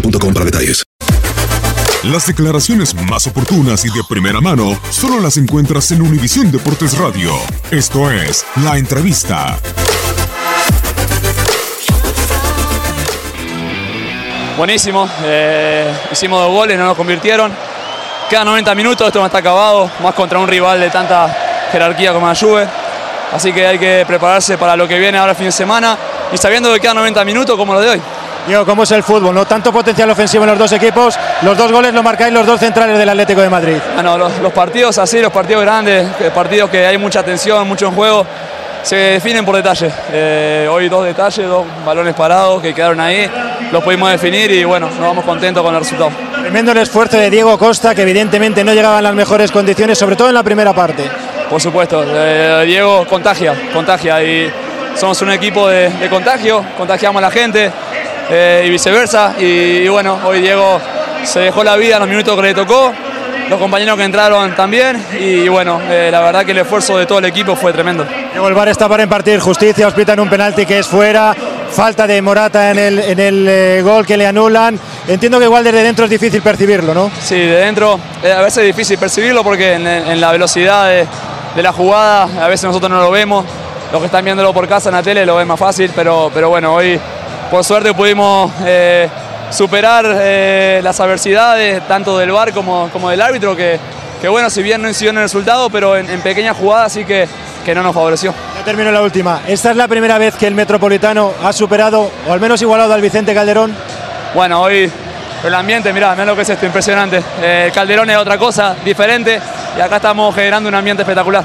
boostmobile.com para detalles. Las declaraciones más oportunas y de primera mano solo las encuentras en Univisión Deportes Radio. Esto es La Entrevista. Buenísimo, eh, hicimos dos goles, no nos convirtieron. Quedan 90 minutos, esto no está acabado, más contra un rival de tanta jerarquía como la Juve. Así que hay que prepararse para lo que viene ahora el fin de semana y sabiendo que quedan 90 minutos como lo de hoy. Diego, ¿cómo es el fútbol? ¿no? Tanto potencial ofensivo en los dos equipos. Los dos goles lo marcáis los dos centrales del Atlético de Madrid. Bueno, los, los partidos así, los partidos grandes, eh, partidos que hay mucha tensión, mucho en juego, se definen por detalle. Eh, hoy dos detalles, dos balones parados que quedaron ahí, los pudimos definir y bueno, nos vamos contentos con el resultado. Tremendo el esfuerzo de Diego Costa, que evidentemente no llegaba en las mejores condiciones, sobre todo en la primera parte. Por supuesto, eh, Diego contagia, contagia y somos un equipo de, de contagio, contagiamos a la gente eh, y viceversa. Y, y bueno, hoy Diego se dejó la vida en los minutos que le tocó, los compañeros que entraron también y bueno, eh, la verdad que el esfuerzo de todo el equipo fue tremendo. Diego, el VAR está para impartir justicia, os pitan un penalti que es fuera, falta de Morata en el, en el eh, gol que le anulan. Entiendo que igual desde dentro es difícil percibirlo, ¿no? Sí, de dentro eh, a veces es difícil percibirlo porque en, en la velocidad de, de la jugada a veces nosotros no lo vemos. Los que están viéndolo por casa en la tele lo ven más fácil, pero, pero bueno, hoy por suerte pudimos eh, superar eh, las adversidades tanto del VAR como, como del árbitro, que, que bueno, si bien no incidió en el resultado, pero en, en pequeñas jugadas sí que, que no nos favoreció. Ya termino la última. ¿Esta es la primera vez que el Metropolitano ha superado, o al menos igualado al Vicente Calderón? Bueno, hoy el ambiente, mirá, mirá lo que es esto, impresionante. Eh, Calderón es otra cosa, diferente, y acá estamos generando un ambiente espectacular.